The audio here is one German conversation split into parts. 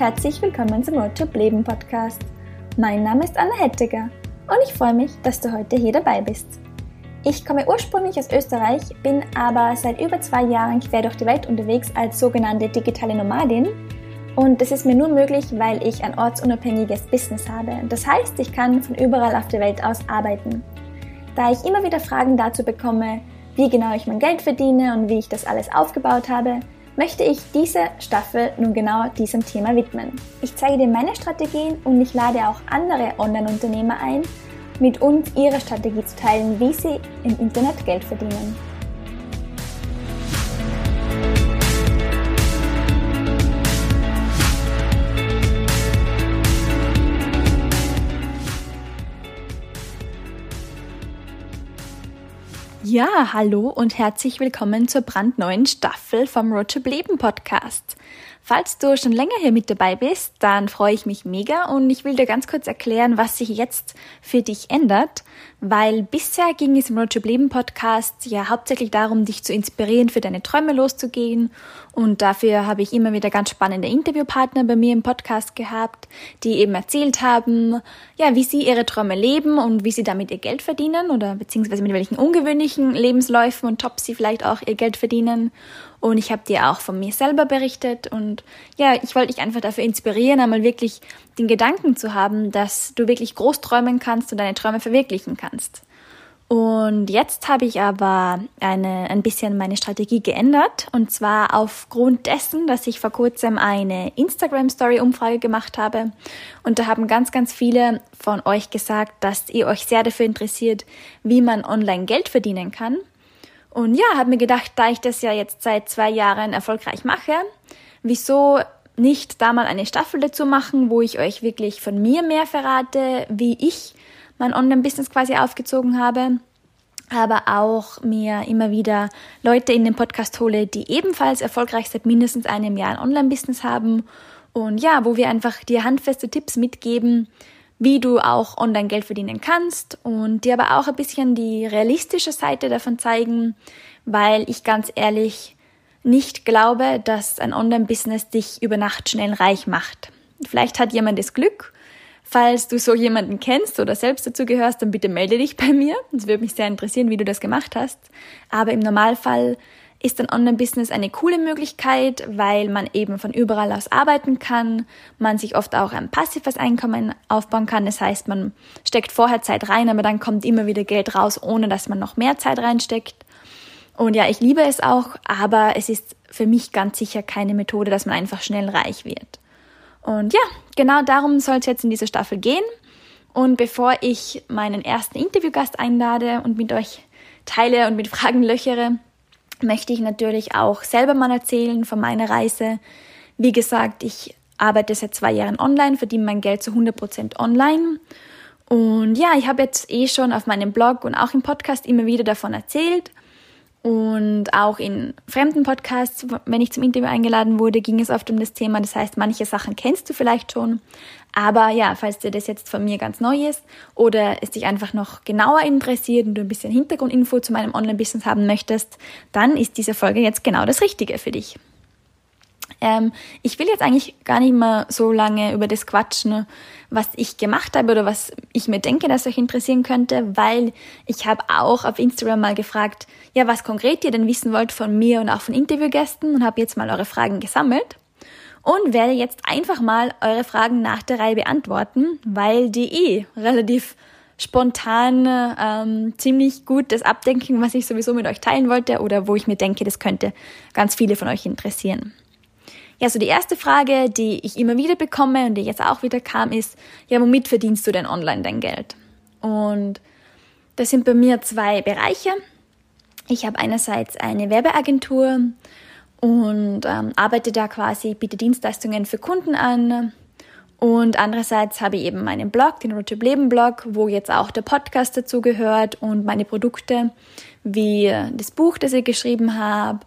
herzlich willkommen zum Roadtrip Leben Podcast. Mein Name ist Anna Hettiger und ich freue mich, dass du heute hier dabei bist. Ich komme ursprünglich aus Österreich, bin aber seit über zwei Jahren quer durch die Welt unterwegs als sogenannte digitale Nomadin. Und das ist mir nur möglich, weil ich ein ortsunabhängiges Business habe. Das heißt, ich kann von überall auf der Welt aus arbeiten. Da ich immer wieder Fragen dazu bekomme, wie genau ich mein Geld verdiene und wie ich das alles aufgebaut habe, möchte ich diese Staffel nun genau diesem Thema widmen. Ich zeige dir meine Strategien und ich lade auch andere Online-Unternehmer ein, mit uns ihre Strategie zu teilen, wie sie im Internet Geld verdienen. Ja, hallo und herzlich willkommen zur brandneuen Staffel vom Road Leben Podcast. Falls du schon länger hier mit dabei bist, dann freue ich mich mega und ich will dir ganz kurz erklären, was sich jetzt für dich ändert, weil bisher ging es im Road to Leben Podcast ja hauptsächlich darum, dich zu inspirieren, für deine Träume loszugehen und dafür habe ich immer wieder ganz spannende Interviewpartner bei mir im Podcast gehabt, die eben erzählt haben, ja, wie sie ihre Träume leben und wie sie damit ihr Geld verdienen oder beziehungsweise mit welchen ungewöhnlichen Lebensläufen und Jobs sie vielleicht auch ihr Geld verdienen. Und ich habe dir auch von mir selber berichtet und ja, ich wollte dich einfach dafür inspirieren, einmal wirklich den Gedanken zu haben, dass du wirklich groß träumen kannst und deine Träume verwirklichen kannst. Und jetzt habe ich aber eine, ein bisschen meine Strategie geändert. Und zwar aufgrund dessen, dass ich vor kurzem eine Instagram-Story-Umfrage gemacht habe. Und da haben ganz, ganz viele von euch gesagt, dass ihr euch sehr dafür interessiert, wie man online Geld verdienen kann. Und ja, habe mir gedacht, da ich das ja jetzt seit zwei Jahren erfolgreich mache, wieso nicht da mal eine Staffel dazu machen, wo ich euch wirklich von mir mehr verrate, wie ich mein Online-Business quasi aufgezogen habe, aber auch mir immer wieder Leute in den Podcast hole, die ebenfalls erfolgreich seit mindestens einem Jahr ein Online-Business haben. Und ja, wo wir einfach dir handfeste Tipps mitgeben, wie du auch online Geld verdienen kannst und dir aber auch ein bisschen die realistische Seite davon zeigen, weil ich ganz ehrlich nicht glaube, dass ein Online-Business dich über Nacht schnell reich macht. Vielleicht hat jemand das Glück Falls du so jemanden kennst oder selbst dazu gehörst, dann bitte melde dich bei mir. Es würde mich sehr interessieren, wie du das gemacht hast. Aber im Normalfall ist ein Online-Business eine coole Möglichkeit, weil man eben von überall aus arbeiten kann, man sich oft auch ein passives Einkommen aufbauen kann. Das heißt, man steckt vorher Zeit rein, aber dann kommt immer wieder Geld raus, ohne dass man noch mehr Zeit reinsteckt. Und ja, ich liebe es auch, aber es ist für mich ganz sicher keine Methode, dass man einfach schnell reich wird. Und ja, genau darum soll es jetzt in dieser Staffel gehen. Und bevor ich meinen ersten Interviewgast einlade und mit euch teile und mit Fragen löchere, möchte ich natürlich auch selber mal erzählen von meiner Reise. Wie gesagt, ich arbeite seit zwei Jahren online, verdiene mein Geld zu 100% online. Und ja, ich habe jetzt eh schon auf meinem Blog und auch im Podcast immer wieder davon erzählt. Und auch in fremden Podcasts, wenn ich zum Interview eingeladen wurde, ging es oft um das Thema. Das heißt, manche Sachen kennst du vielleicht schon. Aber ja, falls dir das jetzt von mir ganz neu ist oder es dich einfach noch genauer interessiert und du ein bisschen Hintergrundinfo zu meinem Online-Business haben möchtest, dann ist diese Folge jetzt genau das Richtige für dich. Ähm, ich will jetzt eigentlich gar nicht mehr so lange über das quatschen, was ich gemacht habe oder was ich mir denke, dass euch interessieren könnte, weil ich habe auch auf Instagram mal gefragt, ja, was konkret ihr denn wissen wollt von mir und auch von Interviewgästen und habe jetzt mal eure Fragen gesammelt und werde jetzt einfach mal eure Fragen nach der Reihe beantworten, weil die eh relativ spontan ähm, ziemlich gut das abdenken, was ich sowieso mit euch teilen wollte oder wo ich mir denke, das könnte ganz viele von euch interessieren. Ja, so die erste Frage, die ich immer wieder bekomme und die jetzt auch wieder kam, ist, ja, womit verdienst du denn online dein Geld? Und das sind bei mir zwei Bereiche. Ich habe einerseits eine Werbeagentur und ähm, arbeite da quasi, biete Dienstleistungen für Kunden an. Und andererseits habe ich eben meinen Blog, den Road Leben Blog, wo jetzt auch der Podcast dazu gehört und meine Produkte, wie das Buch, das ich geschrieben habe,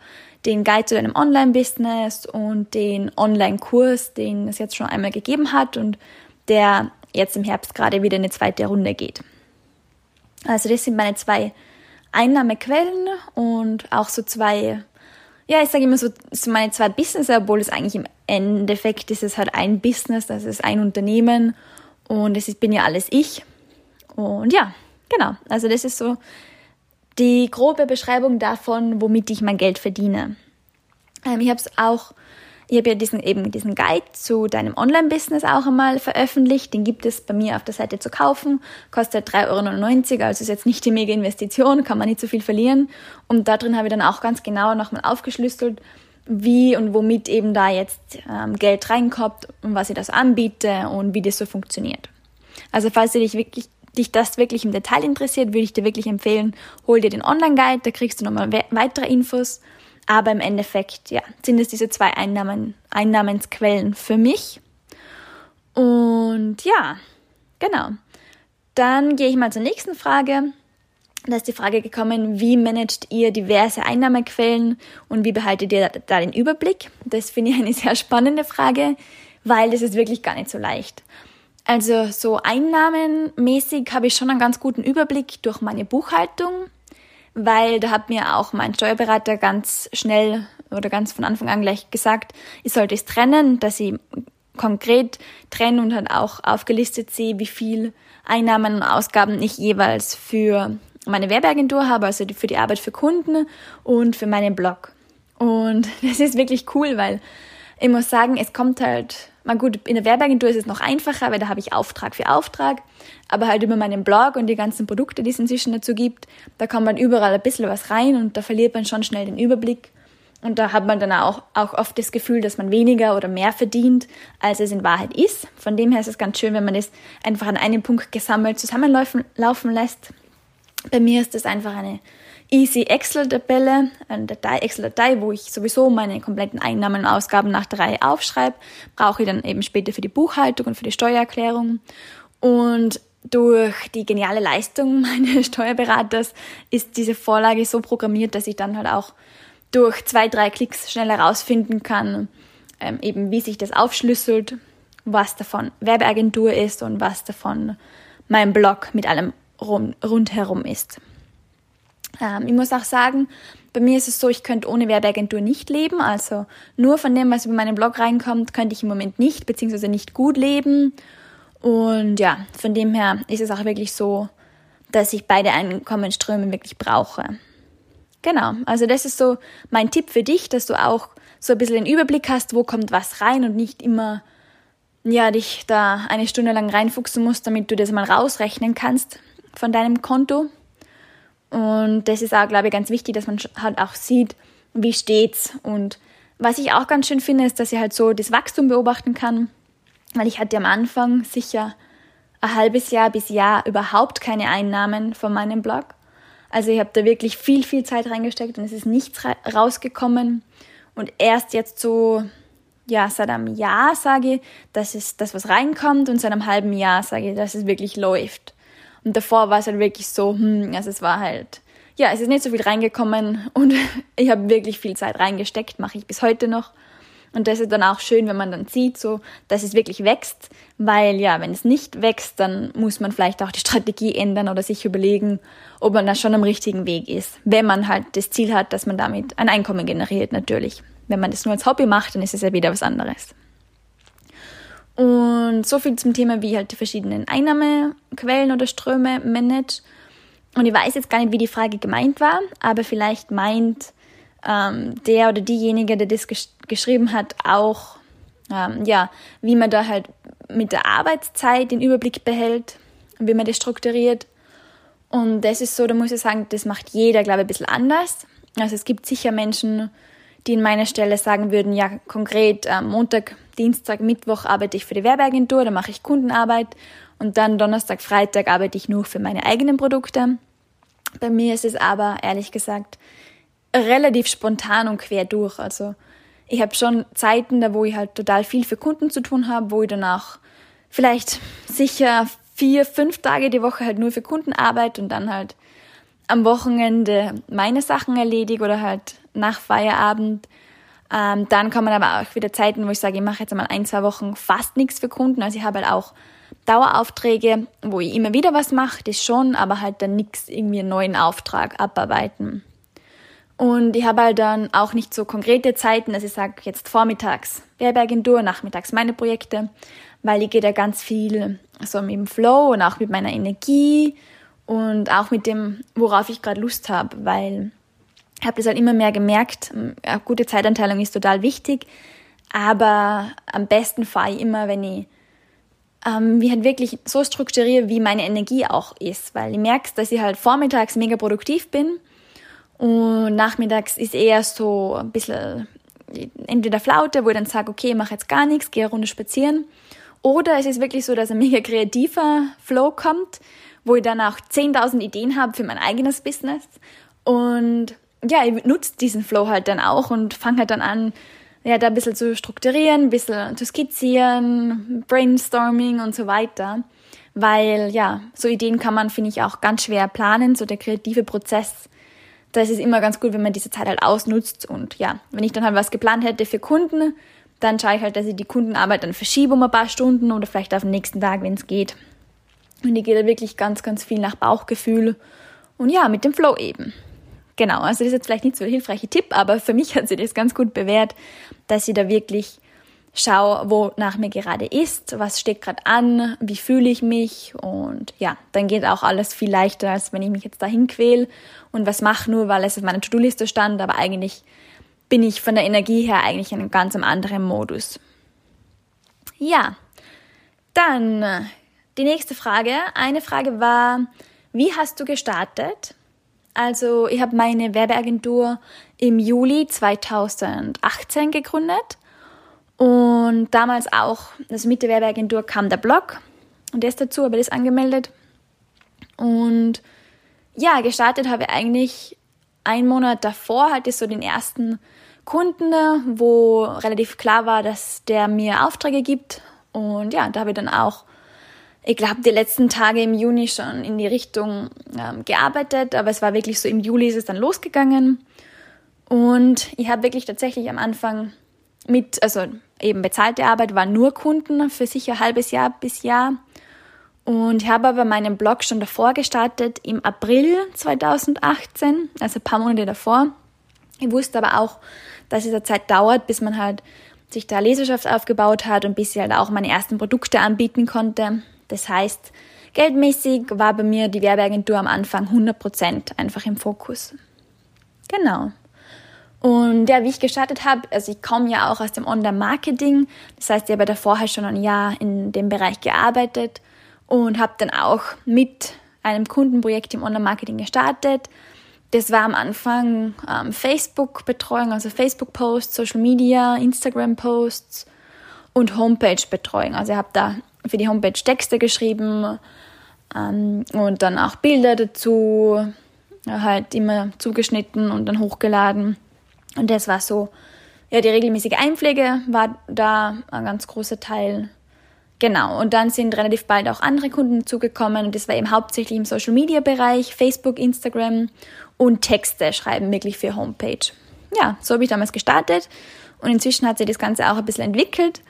den Guide zu deinem Online-Business und den Online-Kurs, den es jetzt schon einmal gegeben hat und der jetzt im Herbst gerade wieder in eine zweite Runde geht. Also das sind meine zwei Einnahmequellen und auch so zwei ja, ich sage immer so, so meine zwei Business, obwohl es eigentlich im Endeffekt ist es halt ein Business, das ist ein Unternehmen und es bin ja alles ich. Und ja, genau. Also das ist so die grobe Beschreibung davon, womit ich mein Geld verdiene. Ähm, ich habe es auch ich habe ja diesen, eben diesen Guide zu deinem Online-Business auch einmal veröffentlicht. Den gibt es bei mir auf der Seite zu kaufen. Kostet 3,99 Euro, also ist jetzt nicht die mega Investition, kann man nicht so viel verlieren. Und da drin habe ich dann auch ganz genau nochmal aufgeschlüsselt, wie und womit eben da jetzt ähm, Geld reinkommt und was ich das anbiete und wie das so funktioniert. Also falls du dich wirklich dich das wirklich im Detail interessiert, würde ich dir wirklich empfehlen, hol dir den Online-Guide, da kriegst du nochmal weitere Infos aber im Endeffekt, ja, sind es diese zwei Einnahmen, Einnahmensquellen für mich. Und ja, genau. Dann gehe ich mal zur nächsten Frage. Da ist die Frage gekommen, wie managt ihr diverse Einnahmequellen und wie behaltet ihr da den Überblick? Das finde ich eine sehr spannende Frage, weil das ist wirklich gar nicht so leicht. Also so einnahmenmäßig habe ich schon einen ganz guten Überblick durch meine Buchhaltung weil da hat mir auch mein Steuerberater ganz schnell oder ganz von Anfang an gleich gesagt, ich sollte es trennen, dass ich konkret trenne und dann auch aufgelistet sehe, wie viel Einnahmen und Ausgaben ich jeweils für meine Werbeagentur habe, also für die Arbeit für Kunden und für meinen Blog. Und das ist wirklich cool, weil ich muss sagen, es kommt halt mal gut, in der Werbeagentur ist es noch einfacher, weil da habe ich Auftrag für Auftrag. Aber halt über meinen Blog und die ganzen Produkte, die es inzwischen dazu gibt, da kommt man überall ein bisschen was rein und da verliert man schon schnell den Überblick. Und da hat man dann auch, auch oft das Gefühl, dass man weniger oder mehr verdient, als es in Wahrheit ist. Von dem her ist es ganz schön, wenn man das einfach an einem Punkt gesammelt zusammenlaufen laufen lässt. Bei mir ist das einfach eine Easy Excel-Tabelle, eine Datei, Excel-Datei, wo ich sowieso meine kompletten Einnahmen und Ausgaben nach der Reihe aufschreibe, brauche ich dann eben später für die Buchhaltung und für die Steuererklärung. Und durch die geniale Leistung meines Steuerberaters ist diese Vorlage so programmiert, dass ich dann halt auch durch zwei, drei Klicks schnell herausfinden kann, ähm, eben wie sich das aufschlüsselt, was davon Werbeagentur ist und was davon mein Blog mit allem rundherum ist. Ähm, ich muss auch sagen, bei mir ist es so, ich könnte ohne Werbeagentur nicht leben. Also nur von dem, was über meinen Blog reinkommt, könnte ich im Moment nicht, beziehungsweise nicht gut leben. Und ja, von dem her ist es auch wirklich so, dass ich beide Einkommensströme wirklich brauche. Genau, also das ist so mein Tipp für dich, dass du auch so ein bisschen den Überblick hast, wo kommt was rein und nicht immer ja, dich da eine Stunde lang reinfuchsen musst, damit du das mal rausrechnen kannst von deinem Konto. Und das ist auch, glaube ich, ganz wichtig, dass man halt auch sieht, wie steht's. Und was ich auch ganz schön finde, ist, dass ich halt so das Wachstum beobachten kann, weil ich hatte am Anfang sicher ein halbes Jahr bis Jahr überhaupt keine Einnahmen von meinem Blog. Also ich habe da wirklich viel, viel Zeit reingesteckt und es ist nichts rausgekommen. Und erst jetzt so, ja, seit einem Jahr sage ich, dass es das, was reinkommt und seit einem halben Jahr sage ich, dass es wirklich läuft. Und davor war es halt wirklich so, hm, also es war halt, ja, es ist nicht so viel reingekommen und ich habe wirklich viel Zeit reingesteckt, mache ich bis heute noch. Und das ist dann auch schön, wenn man dann sieht, so, dass es wirklich wächst, weil ja, wenn es nicht wächst, dann muss man vielleicht auch die Strategie ändern oder sich überlegen, ob man da schon am richtigen Weg ist. Wenn man halt das Ziel hat, dass man damit ein Einkommen generiert, natürlich. Wenn man das nur als Hobby macht, dann ist es ja wieder was anderes. Und so viel zum Thema, wie ich halt die verschiedenen Einnahmequellen oder Ströme manage. Und ich weiß jetzt gar nicht, wie die Frage gemeint war, aber vielleicht meint ähm, der oder diejenige, der das gesch geschrieben hat, auch, ähm, ja, wie man da halt mit der Arbeitszeit den Überblick behält und wie man das strukturiert. Und das ist so, da muss ich sagen, das macht jeder, glaube ich, ein bisschen anders. Also es gibt sicher Menschen, die in meiner Stelle sagen würden, ja, konkret äh, Montag, Dienstag, Mittwoch arbeite ich für die Werbeagentur, da mache ich Kundenarbeit und dann Donnerstag, Freitag arbeite ich nur für meine eigenen Produkte. Bei mir ist es aber, ehrlich gesagt, relativ spontan und quer durch. Also ich habe schon Zeiten, da wo ich halt total viel für Kunden zu tun habe, wo ich danach vielleicht sicher vier, fünf Tage die Woche halt nur für Kunden arbeite und dann halt am Wochenende meine Sachen erledige oder halt nach Feierabend. Ähm, dann kommen aber auch wieder Zeiten, wo ich sage, ich mache jetzt mal ein, zwei Wochen fast nichts für Kunden. Also ich habe halt auch Daueraufträge, wo ich immer wieder was mache, das schon, aber halt dann nichts irgendwie einen neuen Auftrag abarbeiten. Und ich habe halt dann auch nicht so konkrete Zeiten, dass ich sage, jetzt vormittags Werbeagentur, nachmittags meine Projekte, weil ich gehe da ganz viel so mit dem Flow und auch mit meiner Energie und auch mit dem, worauf ich gerade Lust habe, weil habe das halt immer mehr gemerkt, eine gute Zeitanteilung ist total wichtig, aber am besten fahre ich immer, wenn ich ähm, wie halt wirklich so strukturiere, wie meine Energie auch ist, weil ich merke, dass ich halt vormittags mega produktiv bin und nachmittags ist eher so ein bisschen entweder Flaute, wo ich dann sage, okay, ich mache jetzt gar nichts, gehe eine Runde spazieren. Oder es ist wirklich so, dass ein mega kreativer Flow kommt, wo ich dann auch 10.000 Ideen habe für mein eigenes Business. Und ja, ich nutze diesen Flow halt dann auch und fange halt dann an, ja, da ein bisschen zu strukturieren, ein bisschen zu skizzieren, Brainstorming und so weiter. Weil ja, so Ideen kann man, finde ich, auch ganz schwer planen, so der kreative Prozess. Da ist es immer ganz gut, wenn man diese Zeit halt ausnutzt. Und ja, wenn ich dann halt was geplant hätte für Kunden, dann schaue ich halt, dass ich die Kundenarbeit dann verschiebe um ein paar Stunden oder vielleicht auf den nächsten Tag, wenn es geht. Und ich gehe da wirklich ganz, ganz viel nach Bauchgefühl und ja, mit dem Flow eben. Genau, also das ist jetzt vielleicht nicht so ein hilfreicher Tipp, aber für mich hat sich das ganz gut bewährt, dass ich da wirklich schaue, wo nach mir gerade ist, was steht gerade an, wie fühle ich mich und ja, dann geht auch alles viel leichter, als wenn ich mich jetzt dahin quäle und was mache nur, weil es auf meiner To-Do-Liste stand, aber eigentlich bin ich von der Energie her eigentlich in einem ganz anderen Modus. Ja, dann die nächste Frage. Eine Frage war, wie hast du gestartet? Also ich habe meine Werbeagentur im Juli 2018 gegründet und damals auch, also mit der Werbeagentur kam der Blog und der ist dazu, aber das angemeldet. Und ja, gestartet habe ich eigentlich einen Monat davor, hatte ich so den ersten Kunden, wo relativ klar war, dass der mir Aufträge gibt. Und ja, da habe ich dann auch ich glaube, die letzten Tage im Juni schon in die Richtung ähm, gearbeitet, aber es war wirklich so, im Juli ist es dann losgegangen. Und ich habe wirklich tatsächlich am Anfang mit, also eben bezahlte Arbeit, waren nur Kunden für sicher ein halbes Jahr bis Jahr. Und ich habe aber meinen Blog schon davor gestartet, im April 2018, also ein paar Monate davor. Ich wusste aber auch, dass es eine Zeit dauert, bis man halt sich da Leserschaft aufgebaut hat und bis ich halt auch meine ersten Produkte anbieten konnte. Das heißt, geldmäßig war bei mir die Werbeagentur am Anfang 100% einfach im Fokus. Genau. Und ja, wie ich gestartet habe, also ich komme ja auch aus dem Online-Marketing. Das heißt, ich habe davor halt schon ein Jahr in dem Bereich gearbeitet und habe dann auch mit einem Kundenprojekt im Online-Marketing gestartet. Das war am Anfang ähm, Facebook-Betreuung, also Facebook-Posts, Social Media, Instagram-Posts und Homepage-Betreuung. Also ich habe da für die Homepage Texte geschrieben ähm, und dann auch Bilder dazu, halt immer zugeschnitten und dann hochgeladen. Und das war so, ja, die regelmäßige Einpflege war da ein ganz großer Teil. Genau, und dann sind relativ bald auch andere Kunden zugekommen und das war eben hauptsächlich im Social Media Bereich, Facebook, Instagram und Texte schreiben wirklich für Homepage. Ja, so habe ich damals gestartet und inzwischen hat sich das Ganze auch ein bisschen entwickelt.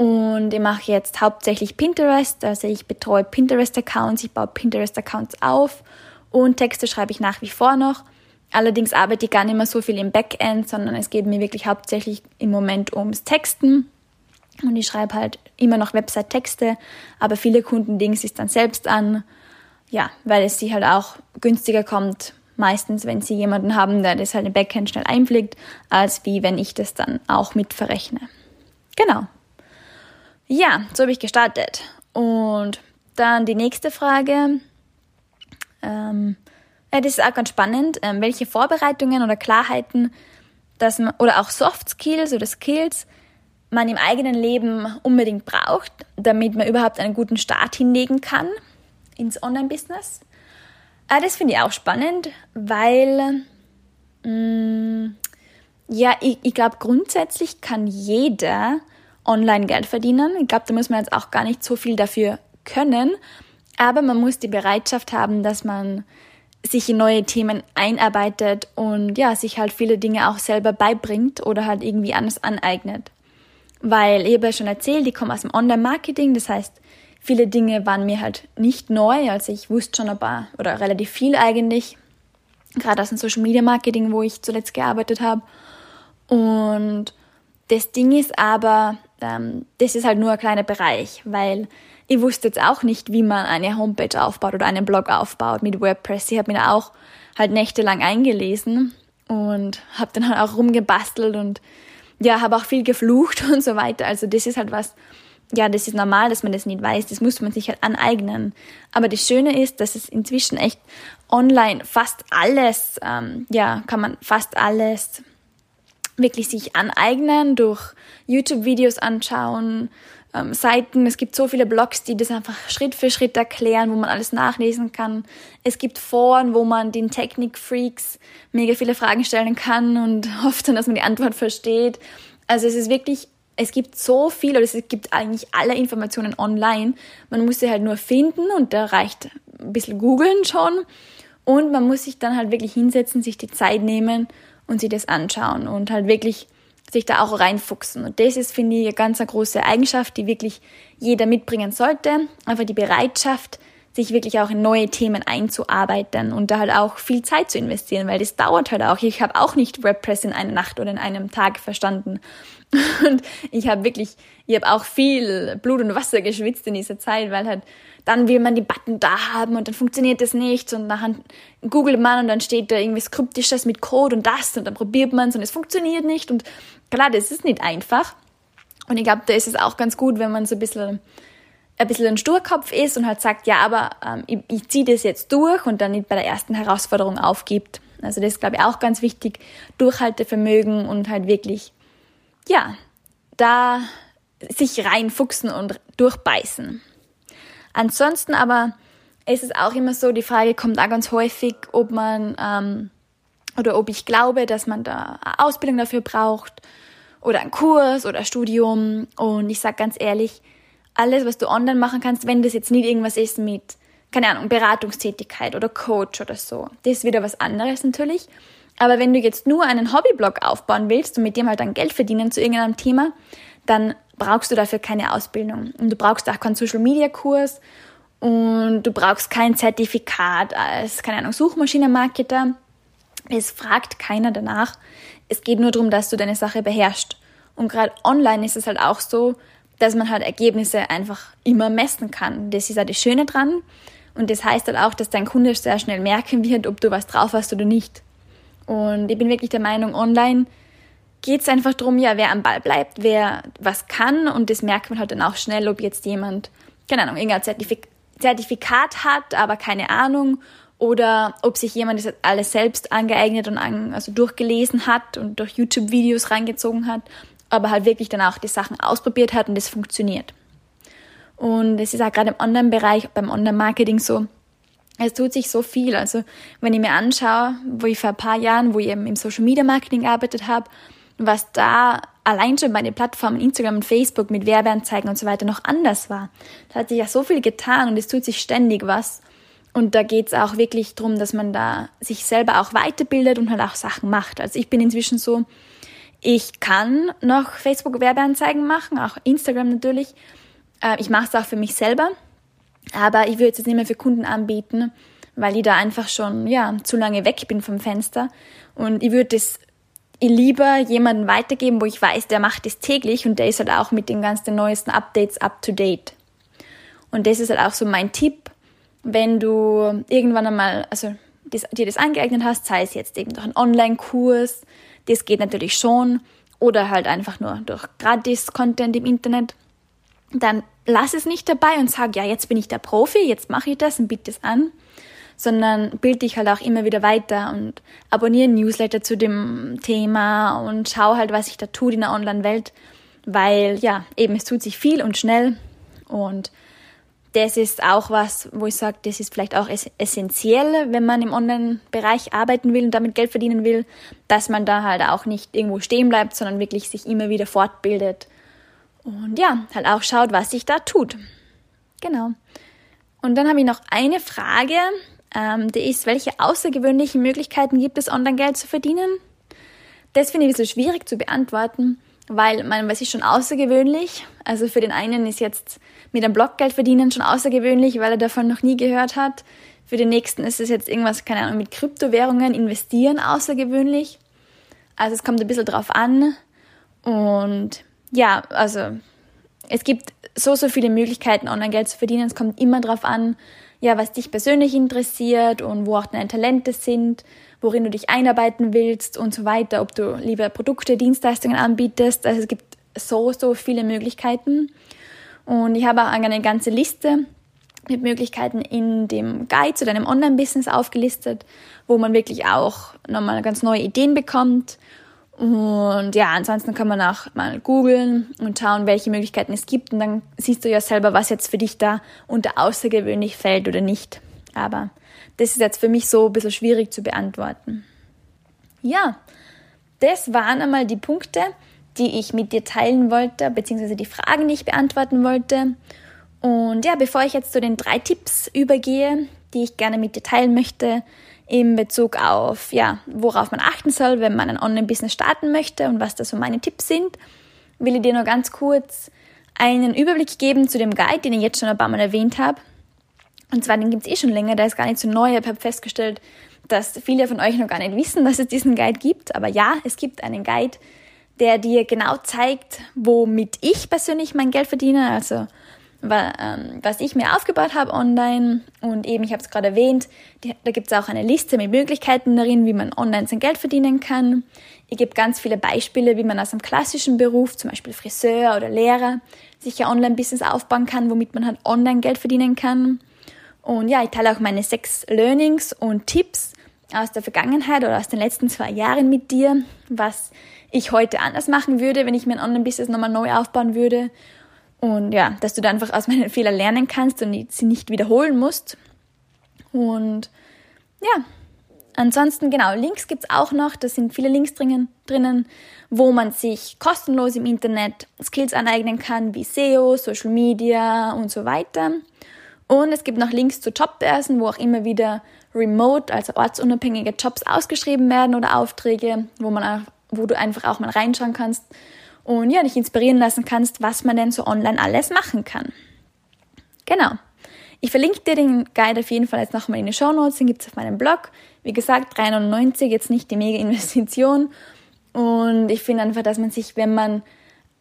Und ich mache jetzt hauptsächlich Pinterest, also ich betreue Pinterest-Accounts, ich baue Pinterest-Accounts auf und Texte schreibe ich nach wie vor noch. Allerdings arbeite ich gar nicht mehr so viel im Backend, sondern es geht mir wirklich hauptsächlich im Moment ums Texten. Und ich schreibe halt immer noch Website-Texte, aber viele Kunden legen sich dann selbst an, ja, weil es sie halt auch günstiger kommt, meistens, wenn sie jemanden haben, der das halt im Backend schnell einpflegt, als wie wenn ich das dann auch mit verrechne. Genau. Ja, so habe ich gestartet. Und dann die nächste Frage. Ähm, ja, das ist auch ganz spannend. Ähm, welche Vorbereitungen oder Klarheiten dass man, oder auch Soft Skills oder Skills man im eigenen Leben unbedingt braucht, damit man überhaupt einen guten Start hinlegen kann ins Online-Business. Äh, das finde ich auch spannend, weil mh, mm, ja, ich, ich glaube, grundsätzlich kann jeder online Geld verdienen. Ich glaube, da muss man jetzt auch gar nicht so viel dafür können, aber man muss die Bereitschaft haben, dass man sich in neue Themen einarbeitet und ja, sich halt viele Dinge auch selber beibringt oder halt irgendwie anders aneignet. Weil ich habe ja schon erzählt, ich komme aus dem Online-Marketing, das heißt, viele Dinge waren mir halt nicht neu, also ich wusste schon ein paar oder relativ viel eigentlich. gerade aus dem Social Media Marketing, wo ich zuletzt gearbeitet habe. Und das Ding ist aber, ähm, das ist halt nur ein kleiner Bereich, weil ich wusste jetzt auch nicht, wie man eine Homepage aufbaut oder einen Blog aufbaut mit WordPress. Ich habe mir auch halt nächtelang eingelesen und habe dann halt auch rumgebastelt und ja, habe auch viel geflucht und so weiter. Also das ist halt was, ja, das ist normal, dass man das nicht weiß, das muss man sich halt aneignen. Aber das Schöne ist, dass es inzwischen echt online fast alles, ähm, ja, kann man fast alles wirklich sich aneignen, durch YouTube-Videos anschauen, ähm, Seiten. Es gibt so viele Blogs, die das einfach Schritt für Schritt erklären, wo man alles nachlesen kann. Es gibt Foren, wo man den Technik-Freaks mega viele Fragen stellen kann und hofft dann, dass man die Antwort versteht. Also es ist wirklich, es gibt so viel oder es gibt eigentlich alle Informationen online. Man muss sie halt nur finden und da reicht ein bisschen googeln schon. Und man muss sich dann halt wirklich hinsetzen, sich die Zeit nehmen und sich das anschauen und halt wirklich sich da auch reinfuchsen. Und das ist, finde ich, eine ganz große Eigenschaft, die wirklich jeder mitbringen sollte. Einfach die Bereitschaft, sich wirklich auch in neue Themen einzuarbeiten und da halt auch viel Zeit zu investieren, weil das dauert halt auch. Ich habe auch nicht WordPress in einer Nacht oder in einem Tag verstanden. Und ich habe wirklich, ich habe auch viel Blut und Wasser geschwitzt in dieser Zeit, weil halt dann will man die Button da haben und dann funktioniert das nicht und dann googelt man und dann steht da irgendwas Kryptisches mit Code und das und dann probiert man es und es funktioniert nicht und klar, das ist nicht einfach. Und ich glaube, da ist es auch ganz gut, wenn man so ein bisschen ein bisschen ein Sturkopf ist und halt sagt, ja, aber ähm, ich, ich ziehe das jetzt durch und dann nicht bei der ersten Herausforderung aufgibt. Also das ist, glaube ich, auch ganz wichtig. Durchhaltevermögen und halt wirklich, ja, da sich reinfuchsen und durchbeißen. Ansonsten aber ist es auch immer so, die Frage kommt auch ganz häufig, ob man ähm, oder ob ich glaube, dass man da eine Ausbildung dafür braucht oder einen Kurs oder ein Studium. Und ich sage ganz ehrlich, alles, was du online machen kannst, wenn das jetzt nicht irgendwas ist mit, keine Ahnung, Beratungstätigkeit oder Coach oder so, das ist wieder was anderes natürlich. Aber wenn du jetzt nur einen Hobbyblog aufbauen willst und mit dem halt dann Geld verdienen zu irgendeinem Thema, dann brauchst du dafür keine Ausbildung. Und du brauchst auch keinen Social Media Kurs und du brauchst kein Zertifikat als, keine Ahnung, Suchmaschinenmarketer. Es fragt keiner danach. Es geht nur darum, dass du deine Sache beherrschst. Und gerade online ist es halt auch so, dass man halt Ergebnisse einfach immer messen kann. Das ist halt das Schöne dran. Und das heißt halt auch, dass dein Kunde sehr schnell merken wird, ob du was drauf hast oder nicht. Und ich bin wirklich der Meinung, online geht es einfach darum, ja, wer am Ball bleibt, wer was kann und das merkt man halt dann auch schnell, ob jetzt jemand, keine Ahnung, irgendein Zertifik Zertifikat hat, aber keine Ahnung oder ob sich jemand das alles selbst angeeignet und an, also durchgelesen hat und durch YouTube-Videos reingezogen hat, aber halt wirklich dann auch die Sachen ausprobiert hat und das funktioniert. Und es ist auch gerade im Online-Bereich, beim Online-Marketing so, es tut sich so viel. Also wenn ich mir anschaue, wo ich vor ein paar Jahren, wo ich eben im Social Media Marketing gearbeitet habe, was da allein schon bei den Plattformen Instagram und Facebook mit Werbeanzeigen und so weiter noch anders war. Da hat sich ja so viel getan und es tut sich ständig was. Und da geht es auch wirklich darum, dass man da sich selber auch weiterbildet und halt auch Sachen macht. Also ich bin inzwischen so, ich kann noch Facebook-Werbeanzeigen machen, auch Instagram natürlich. Äh, ich mache es auch für mich selber, aber ich würde es jetzt nicht mehr für Kunden anbieten, weil ich da einfach schon ja zu lange weg bin vom Fenster. Und ich würde es lieber jemanden weitergeben, wo ich weiß, der macht das täglich und der ist halt auch mit den ganzen neuesten Updates up to date. Und das ist halt auch so mein Tipp, wenn du irgendwann einmal, also das, dir das angeeignet hast, sei es jetzt eben durch einen Online-Kurs, das geht natürlich schon, oder halt einfach nur durch Gratis-Content im Internet, dann lass es nicht dabei und sag, ja, jetzt bin ich der Profi, jetzt mache ich das und biete es an, sondern bild dich halt auch immer wieder weiter und abonniere Newsletter zu dem Thema und schau halt, was sich da tut in der Online-Welt, weil ja, eben es tut sich viel und schnell und das ist auch was, wo ich sage, das ist vielleicht auch essentiell, wenn man im Online-Bereich arbeiten will und damit Geld verdienen will, dass man da halt auch nicht irgendwo stehen bleibt, sondern wirklich sich immer wieder fortbildet und ja, halt auch schaut, was sich da tut. Genau. Und dann habe ich noch eine Frage, ähm, die ist, welche außergewöhnlichen Möglichkeiten gibt es, Online-Geld zu verdienen? Das finde ich ein bisschen schwierig zu beantworten, weil man, was ist schon außergewöhnlich? Also für den einen ist jetzt mit einem Blog Geld verdienen schon außergewöhnlich, weil er davon noch nie gehört hat. Für den nächsten ist es jetzt irgendwas, keine Ahnung, mit Kryptowährungen investieren außergewöhnlich. Also es kommt ein bisschen drauf an. Und ja, also es gibt so, so viele Möglichkeiten, Online-Geld zu verdienen. Es kommt immer drauf an, ja, was dich persönlich interessiert und wo auch deine Talente sind, worin du dich einarbeiten willst und so weiter, ob du lieber Produkte, Dienstleistungen anbietest. Also es gibt so, so viele Möglichkeiten. Und ich habe auch eine ganze Liste mit Möglichkeiten in dem Guide zu deinem Online-Business aufgelistet, wo man wirklich auch nochmal ganz neue Ideen bekommt. Und ja, ansonsten kann man auch mal googeln und schauen, welche Möglichkeiten es gibt. Und dann siehst du ja selber, was jetzt für dich da unter außergewöhnlich fällt oder nicht. Aber das ist jetzt für mich so ein bisschen schwierig zu beantworten. Ja, das waren einmal die Punkte, die ich mit dir teilen wollte, beziehungsweise die Fragen, die ich beantworten wollte. Und ja, bevor ich jetzt zu den drei Tipps übergehe, die ich gerne mit dir teilen möchte, in Bezug auf, ja, worauf man achten soll, wenn man ein Online-Business starten möchte und was da so meine Tipps sind, will ich dir nur ganz kurz einen Überblick geben zu dem Guide, den ich jetzt schon ein paar Mal erwähnt habe. Und zwar, den gibt es eh schon länger, der ist gar nicht so neu. Ich habe festgestellt, dass viele von euch noch gar nicht wissen, dass es diesen Guide gibt. Aber ja, es gibt einen Guide, der dir genau zeigt, womit ich persönlich mein Geld verdiene. Also was ich mir aufgebaut habe online. Und eben, ich habe es gerade erwähnt, da gibt es auch eine Liste mit Möglichkeiten darin, wie man online sein Geld verdienen kann. Ich gebe ganz viele Beispiele, wie man aus einem klassischen Beruf, zum Beispiel Friseur oder Lehrer, sich ein Online-Business aufbauen kann, womit man halt online Geld verdienen kann. Und ja, ich teile auch meine sechs Learnings und Tipps aus der Vergangenheit oder aus den letzten zwei Jahren mit dir, was ich heute anders machen würde, wenn ich mein Online-Business nochmal neu aufbauen würde und ja, dass du da einfach aus meinen Fehlern lernen kannst und sie nicht wiederholen musst. Und ja, ansonsten genau, Links gibt's auch noch. Da sind viele Links drinnen, drinnen, wo man sich kostenlos im Internet Skills aneignen kann, wie SEO, Social Media und so weiter. Und es gibt noch Links zu Jobbörsen, wo auch immer wieder remote, also ortsunabhängige Jobs ausgeschrieben werden oder Aufträge, wo man auch, wo du einfach auch mal reinschauen kannst und ja, dich inspirieren lassen kannst, was man denn so online alles machen kann. Genau. Ich verlinke dir den Guide auf jeden Fall jetzt nochmal in die Show Notes, den gibt es auf meinem Blog. Wie gesagt, 3,99, jetzt nicht die mega Investition. Und ich finde einfach, dass man sich, wenn man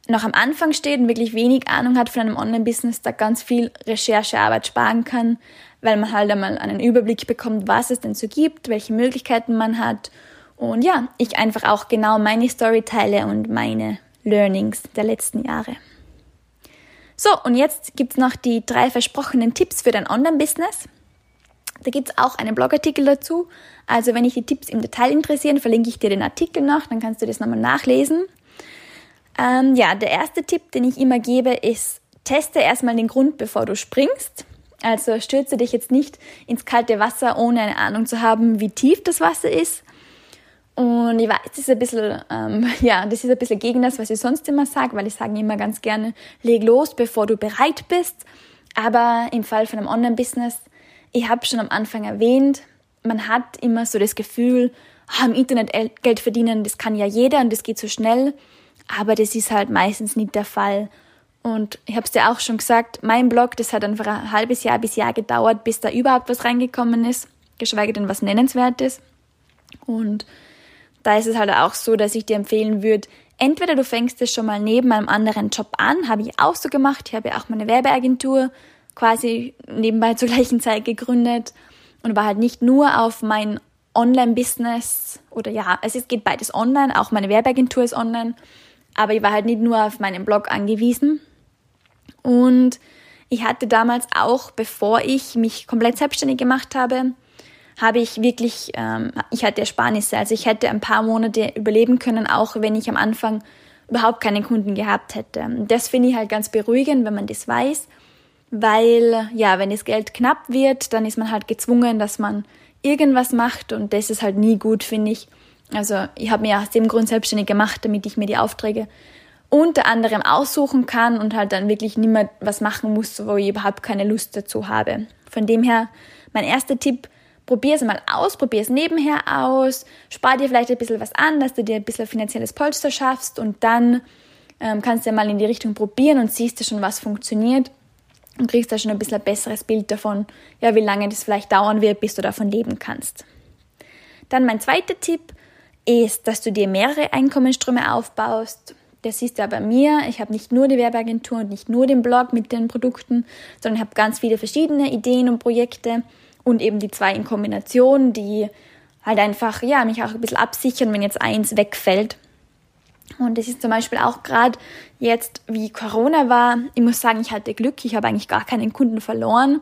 noch am Anfang steht und wirklich wenig Ahnung hat von einem Online-Business, da ganz viel Recherchearbeit sparen kann, weil man halt einmal einen Überblick bekommt, was es denn so gibt, welche Möglichkeiten man hat. Und ja, ich einfach auch genau meine Story teile und meine Learnings der letzten Jahre. So, und jetzt gibt es noch die drei versprochenen Tipps für dein Online-Business. Da gibt es auch einen Blogartikel dazu. Also wenn dich die Tipps im Detail interessieren, verlinke ich dir den Artikel noch, dann kannst du das nochmal nachlesen. Ähm, ja, der erste Tipp, den ich immer gebe, ist, teste erstmal den Grund, bevor du springst. Also stürze dich jetzt nicht ins kalte Wasser, ohne eine Ahnung zu haben, wie tief das Wasser ist. Und ich weiß, das ist ein bisschen, ähm, ja, das ist ein bisschen gegen das, was ich sonst immer sage, weil ich sage immer ganz gerne, leg los, bevor du bereit bist. Aber im Fall von einem Online-Business, ich habe schon am Anfang erwähnt, man hat immer so das Gefühl, ah, im Internet Geld verdienen, das kann ja jeder und das geht so schnell. Aber das ist halt meistens nicht der Fall. Und ich habe es dir auch schon gesagt, mein Blog, das hat einfach ein halbes Jahr bis Jahr gedauert, bis da überhaupt was reingekommen ist, geschweige denn was Nennenswertes. Und da ist es halt auch so, dass ich dir empfehlen würde, entweder du fängst es schon mal neben einem anderen Job an, habe ich auch so gemacht, ich habe ja auch meine Werbeagentur quasi nebenbei zur gleichen Zeit gegründet und war halt nicht nur auf mein Online-Business oder ja, es geht beides online, auch meine Werbeagentur ist online, aber ich war halt nicht nur auf meinen Blog angewiesen. Und ich hatte damals auch, bevor ich mich komplett selbstständig gemacht habe, habe ich wirklich, ähm, ich hatte Ersparnisse. Also ich hätte ein paar Monate überleben können, auch wenn ich am Anfang überhaupt keinen Kunden gehabt hätte. Das finde ich halt ganz beruhigend, wenn man das weiß, weil ja, wenn das Geld knapp wird, dann ist man halt gezwungen, dass man irgendwas macht und das ist halt nie gut, finde ich. Also ich habe mir aus dem Grund selbstständig gemacht, damit ich mir die Aufträge unter anderem aussuchen kann und halt dann wirklich nicht mehr was machen muss, wo ich überhaupt keine Lust dazu habe. Von dem her, mein erster Tipp, probier es mal aus, probier es nebenher aus, spar dir vielleicht ein bisschen was an, dass du dir ein bisschen finanzielles Polster schaffst und dann ähm, kannst du ja mal in die Richtung probieren und siehst du schon, was funktioniert. und kriegst da schon ein bisschen ein besseres Bild davon, ja, wie lange das vielleicht dauern wird, bis du davon leben kannst. Dann mein zweiter Tipp ist, dass du dir mehrere Einkommensströme aufbaust. Das siehst du ja bei mir. Ich habe nicht nur die Werbeagentur und nicht nur den Blog mit den Produkten, sondern ich habe ganz viele verschiedene Ideen und Projekte und eben die zwei in Kombination, die halt einfach, ja, mich auch ein bisschen absichern, wenn jetzt eins wegfällt. Und das ist zum Beispiel auch gerade jetzt, wie Corona war. Ich muss sagen, ich hatte Glück. Ich habe eigentlich gar keinen Kunden verloren.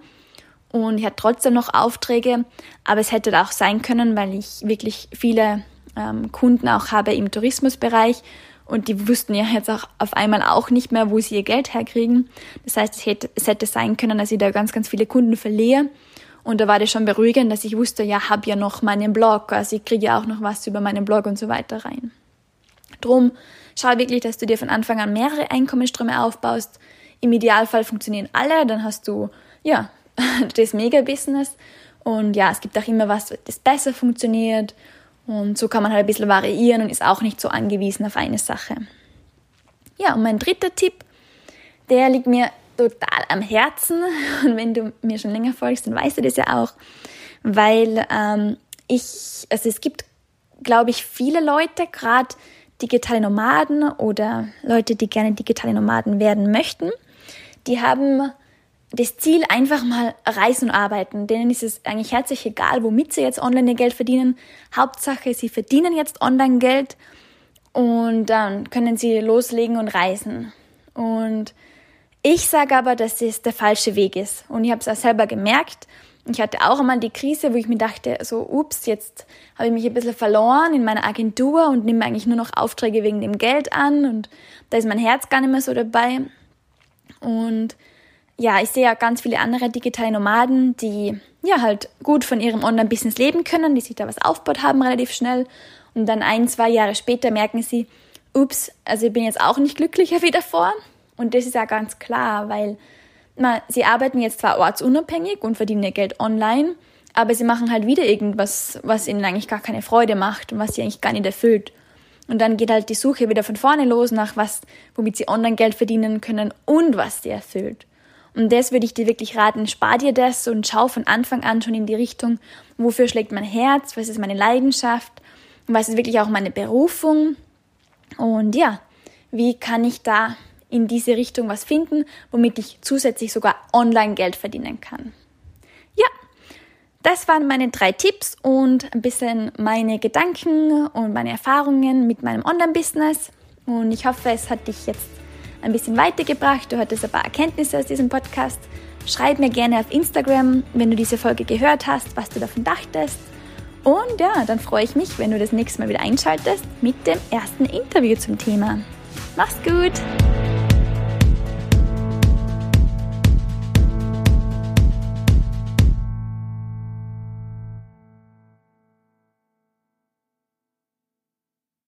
Und ich hatte trotzdem noch Aufträge. Aber es hätte auch sein können, weil ich wirklich viele ähm, Kunden auch habe im Tourismusbereich. Und die wussten ja jetzt auch auf einmal auch nicht mehr, wo sie ihr Geld herkriegen. Das heißt, es hätte, es hätte sein können, dass ich da ganz, ganz viele Kunden verliere. Und da war das schon beruhigend, dass ich wusste, ja, habe ja noch meinen Blog, also ich kriege ja auch noch was über meinen Blog und so weiter rein. Drum schau wirklich, dass du dir von Anfang an mehrere Einkommensströme aufbaust. Im Idealfall funktionieren alle, dann hast du ja das Mega-Business. Und ja, es gibt auch immer was, das besser funktioniert. Und so kann man halt ein bisschen variieren und ist auch nicht so angewiesen auf eine Sache. Ja, und mein dritter Tipp, der liegt mir total am Herzen. Und wenn du mir schon länger folgst, dann weißt du das ja auch. Weil ähm, ich, also es gibt, glaube ich, viele Leute, gerade digitale Nomaden oder Leute, die gerne digitale Nomaden werden möchten, die haben das Ziel einfach mal reisen und arbeiten. Denen ist es eigentlich herzlich egal, womit sie jetzt online ihr Geld verdienen. Hauptsache, sie verdienen jetzt online Geld und dann können sie loslegen und reisen. Und ich sage aber, dass es der falsche Weg ist. Und ich habe es auch selber gemerkt. Ich hatte auch einmal die Krise, wo ich mir dachte, so, ups, jetzt habe ich mich ein bisschen verloren in meiner Agentur und nehme eigentlich nur noch Aufträge wegen dem Geld an und da ist mein Herz gar nicht mehr so dabei. Und ja, ich sehe ja ganz viele andere digitale Nomaden, die ja halt gut von ihrem Online-Business leben können, die sich da was aufgebaut haben relativ schnell und dann ein, zwei Jahre später merken sie, ups, also ich bin jetzt auch nicht glücklicher wie davor und das ist ja ganz klar, weil na, sie arbeiten jetzt zwar ortsunabhängig und verdienen ihr Geld online, aber sie machen halt wieder irgendwas, was ihnen eigentlich gar keine Freude macht und was sie eigentlich gar nicht erfüllt. Und dann geht halt die Suche wieder von vorne los nach was, womit sie online Geld verdienen können und was sie erfüllt. Und das würde ich dir wirklich raten, spar dir das und schau von Anfang an schon in die Richtung, wofür schlägt mein Herz, was ist meine Leidenschaft, was ist wirklich auch meine Berufung. Und ja, wie kann ich da in diese Richtung was finden, womit ich zusätzlich sogar online Geld verdienen kann. Ja, das waren meine drei Tipps und ein bisschen meine Gedanken und meine Erfahrungen mit meinem Online-Business. Und ich hoffe, es hat dich jetzt ein bisschen weitergebracht. Du hattest ein paar Erkenntnisse aus diesem Podcast. Schreib mir gerne auf Instagram, wenn du diese Folge gehört hast, was du davon dachtest. Und ja, dann freue ich mich, wenn du das nächste Mal wieder einschaltest mit dem ersten Interview zum Thema. Mach's gut!